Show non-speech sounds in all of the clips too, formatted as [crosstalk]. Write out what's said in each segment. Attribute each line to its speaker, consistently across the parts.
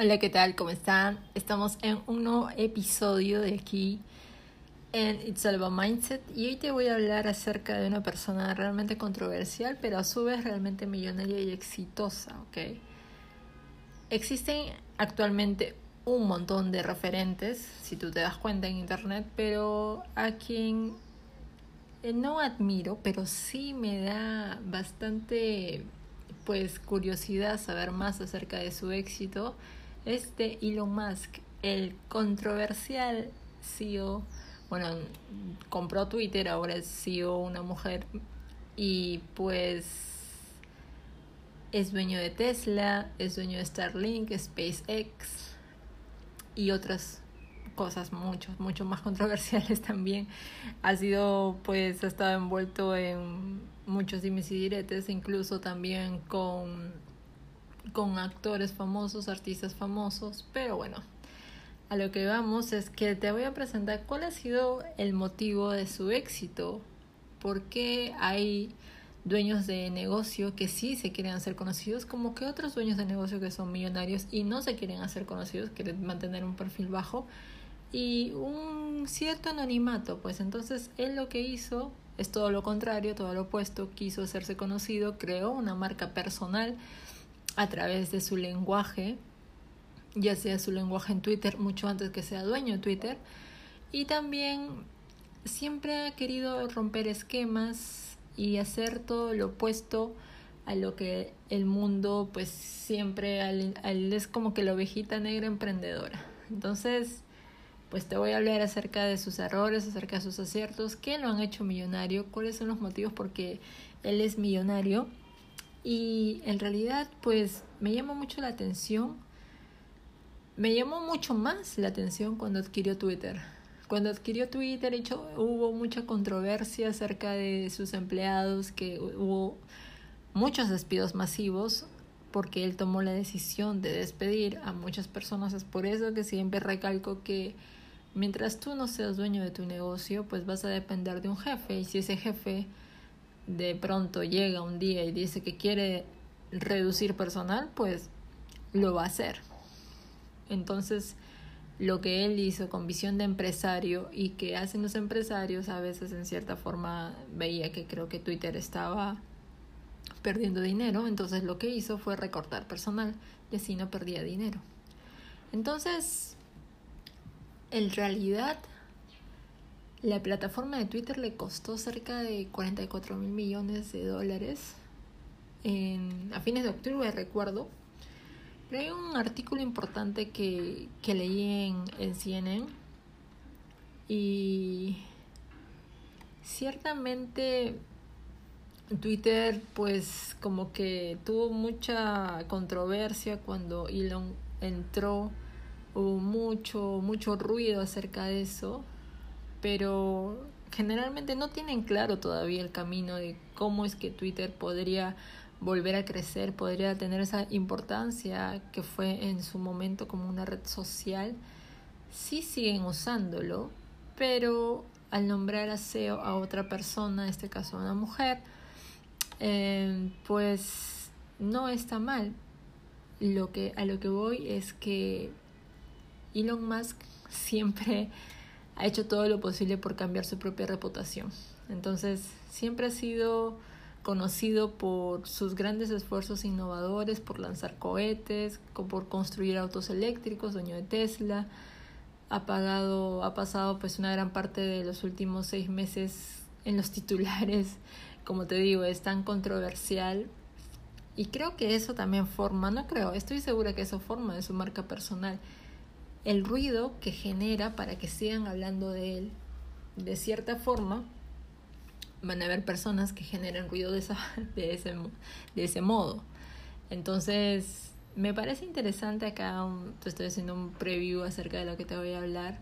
Speaker 1: Hola, ¿qué tal? ¿Cómo están? Estamos en un nuevo episodio de aquí en It's All Mindset y hoy te voy a hablar acerca de una persona realmente controversial, pero a su vez realmente millonaria y exitosa, ¿ok? Existen actualmente un montón de referentes, si tú te das cuenta en internet, pero a quien no admiro, pero sí me da bastante pues curiosidad saber más acerca de su éxito este Elon Musk, el controversial CEO, bueno, compró Twitter, ahora es CEO una mujer y pues es dueño de Tesla, es dueño de Starlink, SpaceX y otras cosas mucho, mucho más [laughs] controversiales también. Ha sido, pues, ha estado envuelto en muchos dimes y diretes, incluso también con con actores famosos, artistas famosos, pero bueno, a lo que vamos es que te voy a presentar cuál ha sido el motivo de su éxito, por qué hay dueños de negocio que sí se quieren hacer conocidos, como que otros dueños de negocio que son millonarios y no se quieren hacer conocidos, quieren mantener un perfil bajo y un cierto anonimato, pues entonces él lo que hizo es todo lo contrario, todo lo opuesto, quiso hacerse conocido, creó una marca personal, a través de su lenguaje, ya sea su lenguaje en Twitter, mucho antes que sea dueño de Twitter, y también siempre ha querido romper esquemas y hacer todo lo opuesto a lo que el mundo pues siempre es como que la ovejita negra emprendedora. Entonces, pues te voy a hablar acerca de sus errores, acerca de sus aciertos, qué lo han hecho millonario, cuáles son los motivos por qué él es millonario y en realidad, pues me llamó mucho la atención. Me llamó mucho más la atención cuando adquirió Twitter. Cuando adquirió Twitter, hecho, hubo mucha controversia acerca de sus empleados, que hubo muchos despidos masivos porque él tomó la decisión de despedir a muchas personas. Es por eso que siempre recalco que mientras tú no seas dueño de tu negocio, pues vas a depender de un jefe. Y si ese jefe de pronto llega un día y dice que quiere reducir personal, pues lo va a hacer. Entonces, lo que él hizo con visión de empresario y que hacen los empresarios, a veces en cierta forma veía que creo que Twitter estaba perdiendo dinero, entonces lo que hizo fue recortar personal y así no perdía dinero. Entonces, en realidad, la plataforma de Twitter le costó cerca de 44 mil millones de dólares en, a fines de octubre, recuerdo. Pero hay un artículo importante que, que leí en, en CNN y ciertamente Twitter pues como que tuvo mucha controversia cuando Elon entró, hubo mucho, mucho ruido acerca de eso pero generalmente no tienen claro todavía el camino de cómo es que Twitter podría volver a crecer, podría tener esa importancia que fue en su momento como una red social. Sí siguen usándolo, pero al nombrar a SEO a otra persona, en este caso a una mujer, eh, pues no está mal. Lo que, a lo que voy es que Elon Musk siempre ha hecho todo lo posible por cambiar su propia reputación. Entonces, siempre ha sido conocido por sus grandes esfuerzos innovadores, por lanzar cohetes, por construir autos eléctricos, dueño de Tesla. Ha pagado, ha pasado pues una gran parte de los últimos seis meses en los titulares. Como te digo, es tan controversial. Y creo que eso también forma, no creo, estoy segura que eso forma de su marca personal el ruido que genera para que sigan hablando de él. De cierta forma, van a haber personas que generen ruido de, esa, [laughs] de, ese, de ese modo. Entonces, me parece interesante acá, te estoy haciendo un preview acerca de lo que te voy a hablar.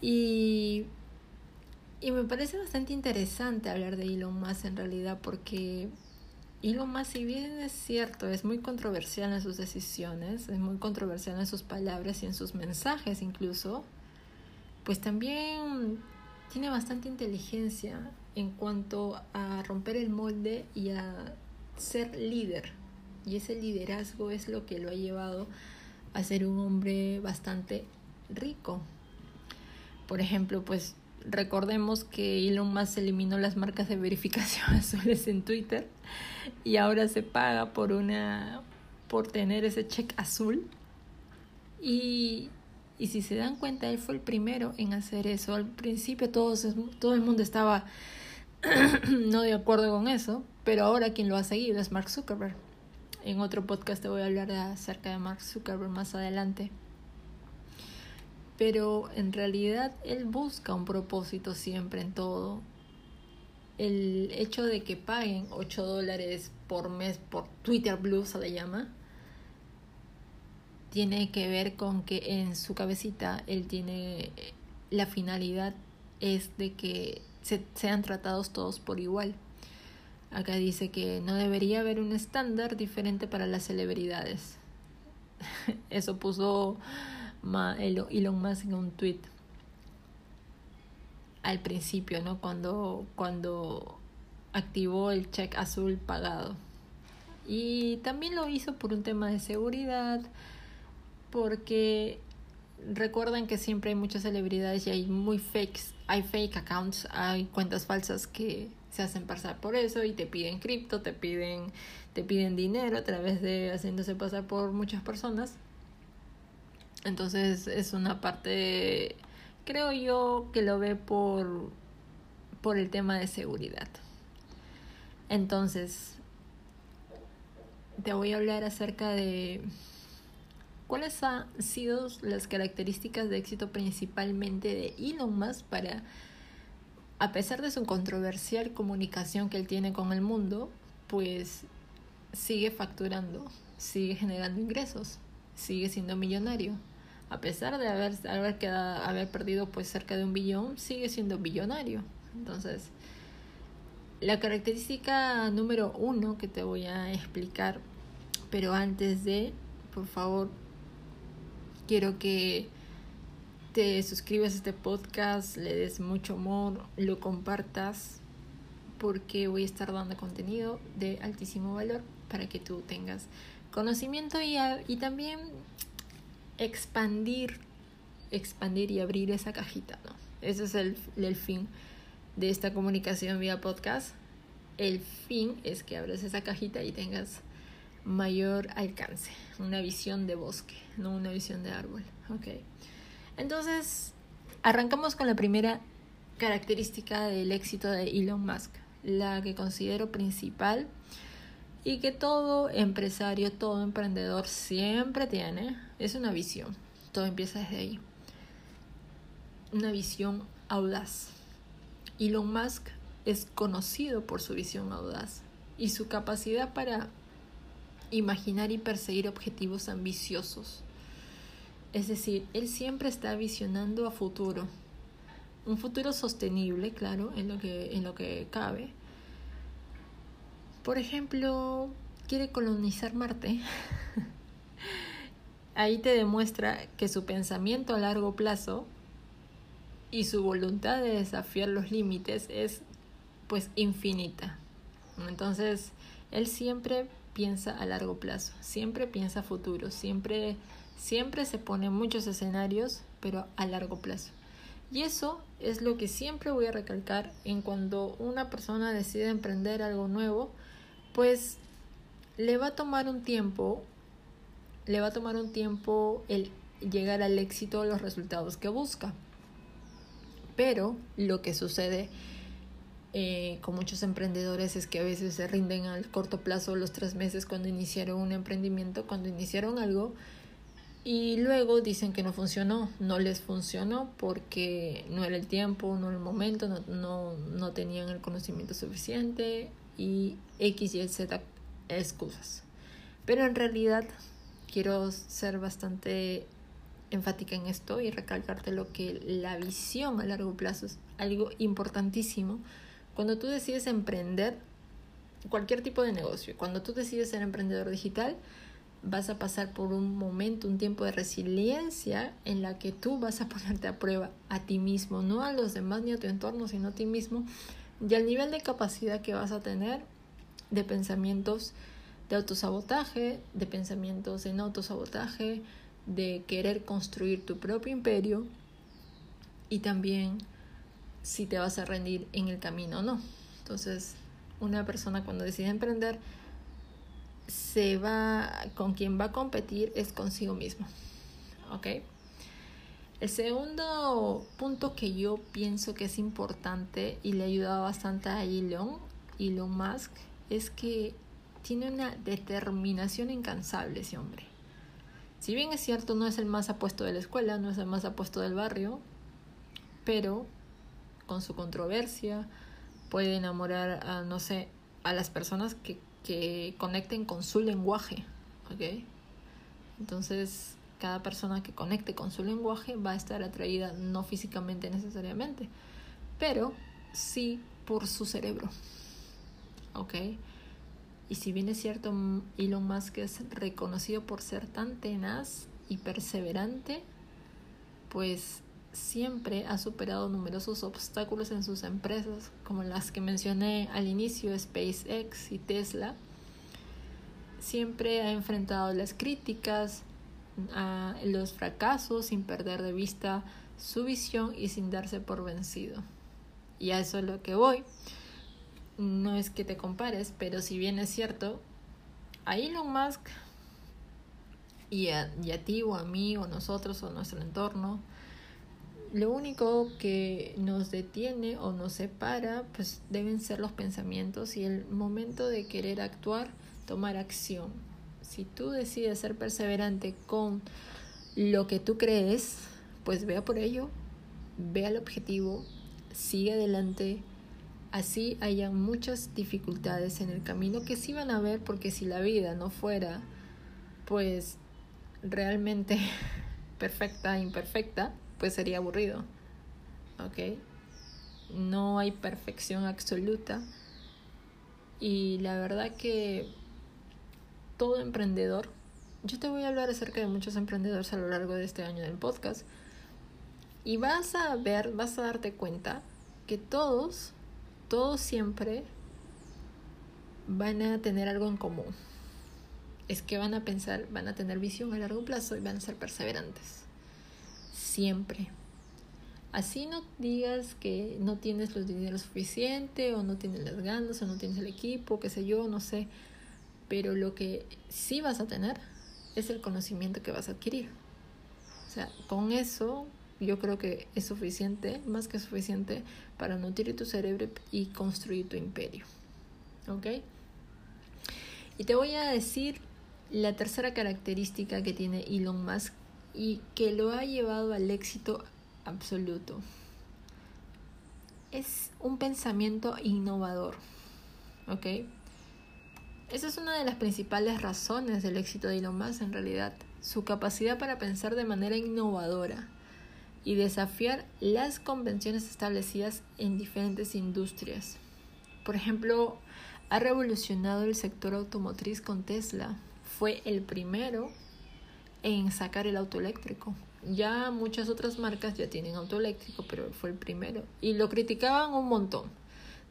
Speaker 1: Y, y me parece bastante interesante hablar de Elon Musk en realidad porque y lo más, si bien es cierto, es muy controversial en sus decisiones, es muy controversial en sus palabras y en sus mensajes incluso, pues también tiene bastante inteligencia en cuanto a romper el molde y a ser líder. Y ese liderazgo es lo que lo ha llevado a ser un hombre bastante rico. Por ejemplo, pues recordemos que Elon Musk eliminó las marcas de verificación [laughs] azules en Twitter y ahora se paga por una por tener ese check azul. Y, y si se dan cuenta, él fue el primero en hacer eso. Al principio todos, todo el mundo estaba [clears throat] no de acuerdo con eso, pero ahora quien lo ha seguido es Mark Zuckerberg. En otro podcast te voy a hablar acerca de Mark Zuckerberg más adelante. Pero en realidad él busca un propósito siempre en todo. El hecho de que paguen 8 dólares por mes por Twitter Blue se le llama, tiene que ver con que en su cabecita él tiene la finalidad es de que se, sean tratados todos por igual. Acá dice que no debería haber un estándar diferente para las celebridades. [laughs] Eso puso Elon Musk en un tweet al principio, ¿no? Cuando, cuando activó el check azul pagado. Y también lo hizo por un tema de seguridad, porque recuerdan que siempre hay muchas celebridades y hay muy fakes, hay fake accounts, hay cuentas falsas que se hacen pasar por eso y te piden cripto, te piden, te piden dinero a través de haciéndose pasar por muchas personas. Entonces es una parte, creo yo, que lo ve por, por el tema de seguridad. Entonces, te voy a hablar acerca de ¿Cuáles han sido las características de éxito principalmente de Elon Musk para, a pesar de su controversial comunicación que él tiene con el mundo, pues sigue facturando, sigue generando ingresos, sigue siendo millonario? A pesar de haber, haber, quedado, haber perdido pues cerca de un billón, sigue siendo billonario. Entonces, la característica número uno que te voy a explicar, pero antes de, por favor, Quiero que te suscribas a este podcast, le des mucho amor, lo compartas, porque voy a estar dando contenido de altísimo valor para que tú tengas conocimiento y, y también expandir, expandir y abrir esa cajita, ¿no? Ese es el, fin de esta comunicación vía podcast. El fin es que abras esa cajita y tengas mayor alcance, una visión de bosque, no una visión de árbol. Okay. Entonces, arrancamos con la primera característica del éxito de Elon Musk, la que considero principal y que todo empresario, todo emprendedor siempre tiene, es una visión. Todo empieza desde ahí. Una visión audaz. Elon Musk es conocido por su visión audaz y su capacidad para imaginar y perseguir objetivos ambiciosos. Es decir, él siempre está visionando a futuro. Un futuro sostenible, claro, en lo que, en lo que cabe. Por ejemplo, quiere colonizar Marte. [laughs] Ahí te demuestra que su pensamiento a largo plazo y su voluntad de desafiar los límites es pues infinita. Entonces, él siempre piensa a largo plazo, siempre piensa futuro, siempre, siempre se pone muchos escenarios, pero a largo plazo. Y eso es lo que siempre voy a recalcar en cuando una persona decide emprender algo nuevo, pues le va a tomar un tiempo, le va a tomar un tiempo el llegar al éxito, los resultados que busca. Pero lo que sucede eh, con muchos emprendedores es que a veces se rinden al corto plazo los tres meses cuando iniciaron un emprendimiento, cuando iniciaron algo y luego dicen que no funcionó, no les funcionó porque no era el tiempo, no era el momento, no, no, no tenían el conocimiento suficiente y X, Y, Z excusas. Pero en realidad quiero ser bastante enfática en esto y recalcarte lo que la visión a largo plazo es algo importantísimo. Cuando tú decides emprender cualquier tipo de negocio, cuando tú decides ser emprendedor digital, vas a pasar por un momento, un tiempo de resiliencia en la que tú vas a ponerte a prueba a ti mismo, no a los demás ni a tu entorno, sino a ti mismo, y al nivel de capacidad que vas a tener de pensamientos de autosabotaje, de pensamientos en autosabotaje, de querer construir tu propio imperio y también si te vas a rendir en el camino o no. Entonces, una persona cuando decide emprender, se va, con quien va a competir es consigo mismo. ¿Ok? El segundo punto que yo pienso que es importante y le ha ayudado bastante a Elon, Elon Musk, es que tiene una determinación incansable ese hombre. Si bien es cierto, no es el más apuesto de la escuela, no es el más apuesto del barrio, pero con su controversia puede enamorar a, no sé, a las personas que, que conecten con su lenguaje. Entonces, cada persona que conecte con su lenguaje va a estar atraída no físicamente necesariamente, pero sí por su cerebro. ¿Ok? Y si bien es cierto, Elon Musk es reconocido por ser tan tenaz y perseverante, pues siempre ha superado numerosos obstáculos en sus empresas, como las que mencioné al inicio, SpaceX y Tesla. Siempre ha enfrentado las críticas, a los fracasos sin perder de vista su visión y sin darse por vencido. Y a eso es lo que voy. No es que te compares, pero si bien es cierto, a Elon Musk y a, y a ti o a mí o nosotros o nuestro entorno, lo único que nos detiene o nos separa, pues deben ser los pensamientos y el momento de querer actuar, tomar acción si tú decides ser perseverante con lo que tú crees, pues vea por ello, vea el objetivo, sigue adelante. Así hayan muchas dificultades en el camino que sí van a haber porque si la vida no fuera pues realmente [laughs] perfecta, imperfecta, pues sería aburrido. ¿Ok? No hay perfección absoluta. Y la verdad que todo emprendedor, yo te voy a hablar acerca de muchos emprendedores a lo largo de este año del podcast. Y vas a ver, vas a darte cuenta que todos, todos siempre van a tener algo en común. Es que van a pensar, van a tener visión a largo plazo y van a ser perseverantes. Siempre. Así no digas que no tienes los dinero suficiente o no tienes las ganas o no tienes el equipo, qué sé yo, no sé pero lo que sí vas a tener es el conocimiento que vas a adquirir. O sea, con eso yo creo que es suficiente, más que suficiente, para nutrir tu cerebro y construir tu imperio. ¿Ok? Y te voy a decir la tercera característica que tiene Elon Musk y que lo ha llevado al éxito absoluto. Es un pensamiento innovador. ¿Ok? Esa es una de las principales razones del éxito de Elon Musk en realidad, su capacidad para pensar de manera innovadora y desafiar las convenciones establecidas en diferentes industrias. Por ejemplo, ha revolucionado el sector automotriz con Tesla. Fue el primero en sacar el auto eléctrico. Ya muchas otras marcas ya tienen auto eléctrico, pero fue el primero. Y lo criticaban un montón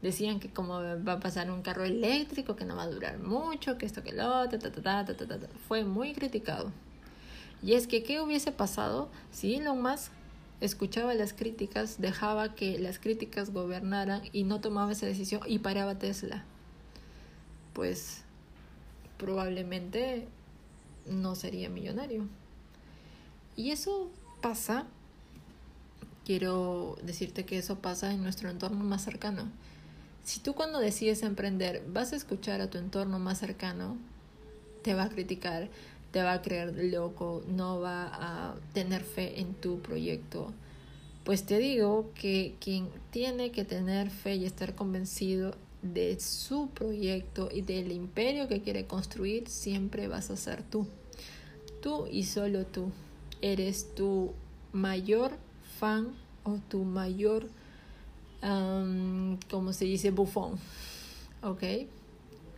Speaker 1: decían que como va a pasar un carro eléctrico, que no va a durar mucho, que esto, que lo otro, ta, ta, ta, ta, fue muy criticado. Y es que, ¿qué hubiese pasado si Elon Musk escuchaba las críticas, dejaba que las críticas gobernaran y no tomaba esa decisión y paraba Tesla? Pues probablemente no sería millonario. Y eso pasa, quiero decirte que eso pasa en nuestro entorno más cercano. Si tú cuando decides emprender vas a escuchar a tu entorno más cercano, te va a criticar, te va a creer loco, no va a tener fe en tu proyecto. Pues te digo que quien tiene que tener fe y estar convencido de su proyecto y del imperio que quiere construir, siempre vas a ser tú. Tú y solo tú. Eres tu mayor fan o tu mayor como se dice, bufón. ¿Ok?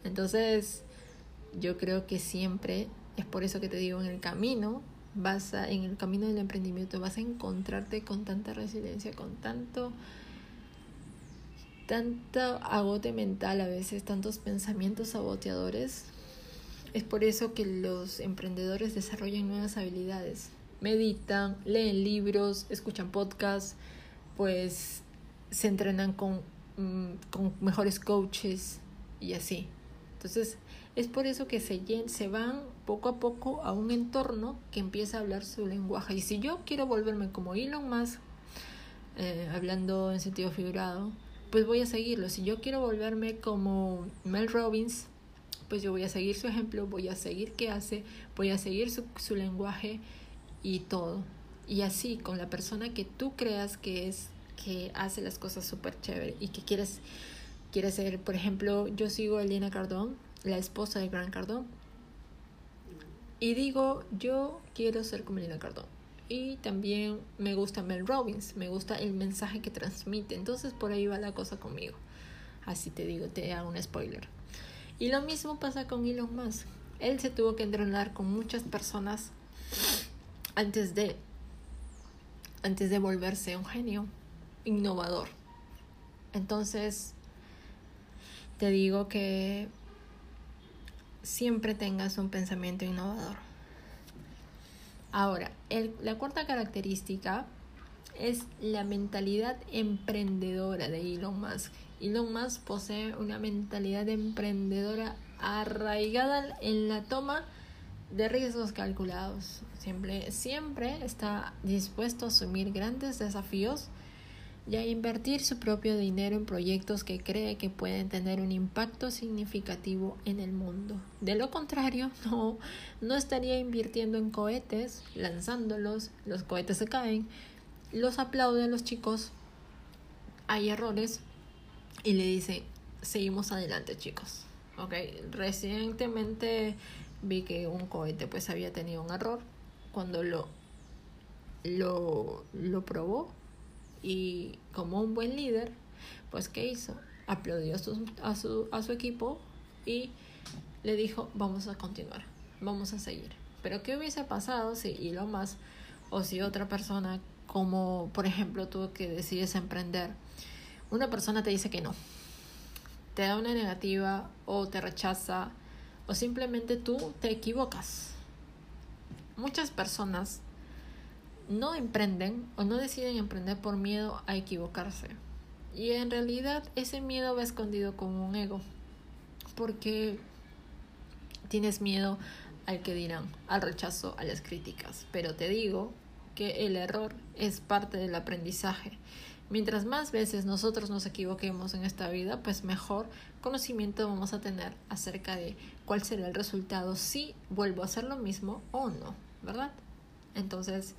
Speaker 1: Entonces, yo creo que siempre, es por eso que te digo, en el camino, vas a, en el camino del emprendimiento, vas a encontrarte con tanta resiliencia, con tanto tanto agote mental a veces, tantos pensamientos saboteadores, Es por eso que los emprendedores desarrollan nuevas habilidades. Meditan, leen libros, escuchan podcasts, pues se entrenan con, mm, con mejores coaches y así. Entonces, es por eso que se, se van poco a poco a un entorno que empieza a hablar su lenguaje. Y si yo quiero volverme como Elon Musk, eh, hablando en sentido figurado, pues voy a seguirlo. Si yo quiero volverme como Mel Robbins, pues yo voy a seguir su ejemplo, voy a seguir qué hace, voy a seguir su, su lenguaje y todo. Y así, con la persona que tú creas que es, que hace las cosas súper chévere y que quieres, quieres ser, por ejemplo, yo sigo a Elena Cardón, la esposa de Grant Cardón, y digo, yo quiero ser como Elena Cardón. Y también me gusta Mel Robbins, me gusta el mensaje que transmite. Entonces por ahí va la cosa conmigo. Así te digo, te hago un spoiler. Y lo mismo pasa con Elon Musk. Él se tuvo que entrenar con muchas personas antes de antes de volverse un genio innovador. Entonces te digo que siempre tengas un pensamiento innovador. Ahora, la cuarta característica es la mentalidad emprendedora de Elon Musk. Elon Musk posee una mentalidad emprendedora arraigada en la toma de riesgos calculados. Siempre, siempre está dispuesto a asumir grandes desafíos y a invertir su propio dinero en proyectos que cree que pueden tener un impacto significativo en el mundo. De lo contrario, [laughs] no, no estaría invirtiendo en cohetes, lanzándolos, los cohetes se caen, los aplauden los chicos, hay errores y le dice, seguimos adelante chicos. Okay. Recientemente vi que un cohete pues había tenido un error cuando lo, lo, lo probó y como un buen líder, pues ¿qué hizo? Aplaudió a su, a su, a su equipo y le dijo, vamos a continuar, vamos a seguir. Pero ¿qué hubiese pasado si y lo más o si otra persona, como por ejemplo tú que decides emprender, una persona te dice que no, te da una negativa o te rechaza o simplemente tú te equivocas? Muchas personas no emprenden o no deciden emprender por miedo a equivocarse. Y en realidad ese miedo va escondido como un ego. Porque tienes miedo al que dirán, al rechazo, a las críticas. Pero te digo que el error es parte del aprendizaje. Mientras más veces nosotros nos equivoquemos en esta vida, pues mejor conocimiento vamos a tener acerca de cuál será el resultado si vuelvo a hacer lo mismo o no, ¿verdad? Entonces,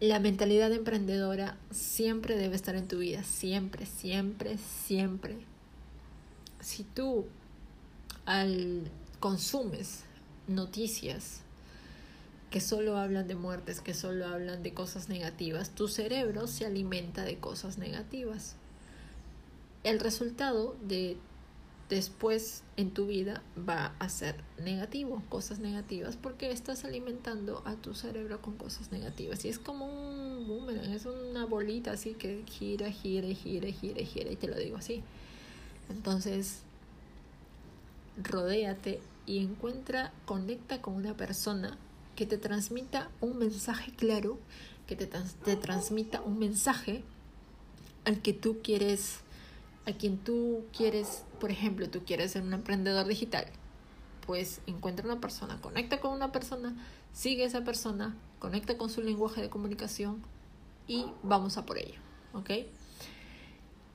Speaker 1: la mentalidad emprendedora siempre debe estar en tu vida, siempre, siempre, siempre. Si tú al consumes noticias que solo hablan de muertes, que solo hablan de cosas negativas, tu cerebro se alimenta de cosas negativas. El resultado de después en tu vida va a ser negativo, cosas negativas, porque estás alimentando a tu cerebro con cosas negativas. Y es como un boomerang, es una bolita así que gira, gira, gira, gira, gira, y te lo digo así. Entonces, rodéate y encuentra, conecta con una persona que te transmita un mensaje claro, que te, te transmita un mensaje al que tú quieres a quien tú quieres, por ejemplo, tú quieres ser un emprendedor digital, pues encuentra una persona, conecta con una persona, sigue a esa persona, conecta con su lenguaje de comunicación y vamos a por ello, ¿ok?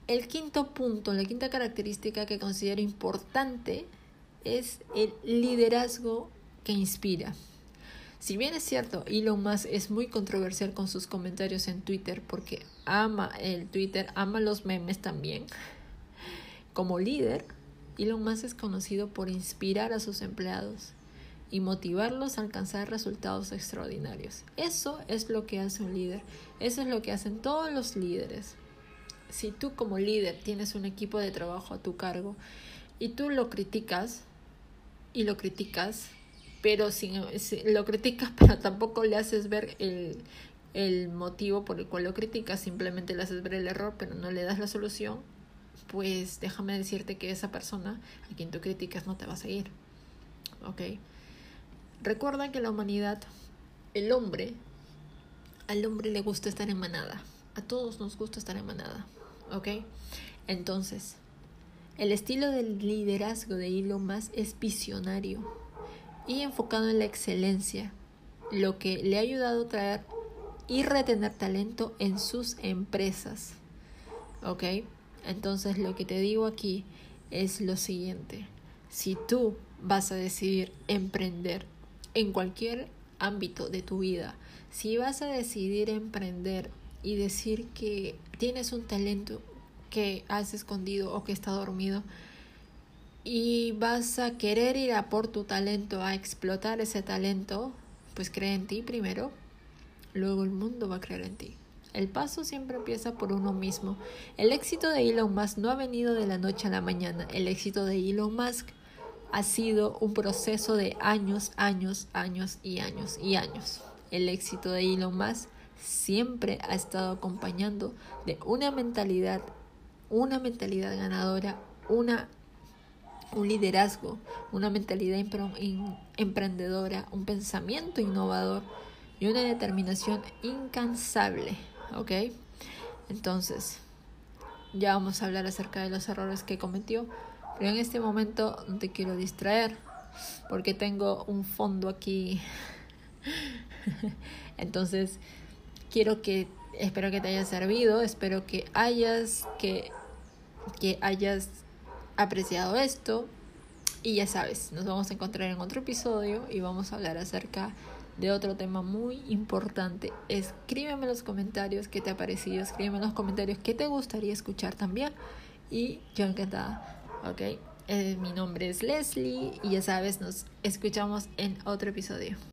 Speaker 1: El quinto punto, la quinta característica que considero importante es el liderazgo que inspira. Si bien es cierto, Elon Musk es muy controversial con sus comentarios en Twitter porque ama el Twitter, ama los memes también. Como líder, Elon Musk es conocido por inspirar a sus empleados y motivarlos a alcanzar resultados extraordinarios. Eso es lo que hace un líder, eso es lo que hacen todos los líderes. Si tú como líder tienes un equipo de trabajo a tu cargo y tú lo criticas y lo criticas, pero sin, lo criticas [laughs] pero tampoco le haces ver el, el motivo por el cual lo criticas, simplemente le haces ver el error pero no le das la solución, pues déjame decirte que esa persona a quien tú criticas no te va a seguir. ¿ok? Recuerda que la humanidad, el hombre, al hombre le gusta estar en manada. A todos nos gusta estar en manada, ¿ok? Entonces, el estilo del liderazgo de Elon Musk es visionario y enfocado en la excelencia, lo que le ha ayudado a traer y retener talento en sus empresas. ¿Ok? Entonces lo que te digo aquí es lo siguiente. Si tú vas a decidir emprender en cualquier ámbito de tu vida, si vas a decidir emprender y decir que tienes un talento que has escondido o que está dormido y vas a querer ir a por tu talento, a explotar ese talento, pues cree en ti primero, luego el mundo va a creer en ti. El paso siempre empieza por uno mismo. El éxito de Elon Musk no ha venido de la noche a la mañana. El éxito de Elon Musk ha sido un proceso de años, años, años y años y años. El éxito de Elon Musk siempre ha estado acompañando de una mentalidad, una mentalidad ganadora, una un liderazgo, una mentalidad emprendedora, un pensamiento innovador y una determinación incansable, ¿ok? Entonces, ya vamos a hablar acerca de los errores que cometió, pero en este momento no te quiero distraer porque tengo un fondo aquí. [laughs] Entonces, quiero que espero que te haya servido, espero que hayas que que hayas apreciado esto y ya sabes, nos vamos a encontrar en otro episodio y vamos a hablar acerca de otro tema muy importante. Escríbeme en los comentarios qué te ha parecido, escríbeme en los comentarios qué te gustaría escuchar también. Y yo encantada, ¿ok? Eh, mi nombre es Leslie y ya sabes, nos escuchamos en otro episodio.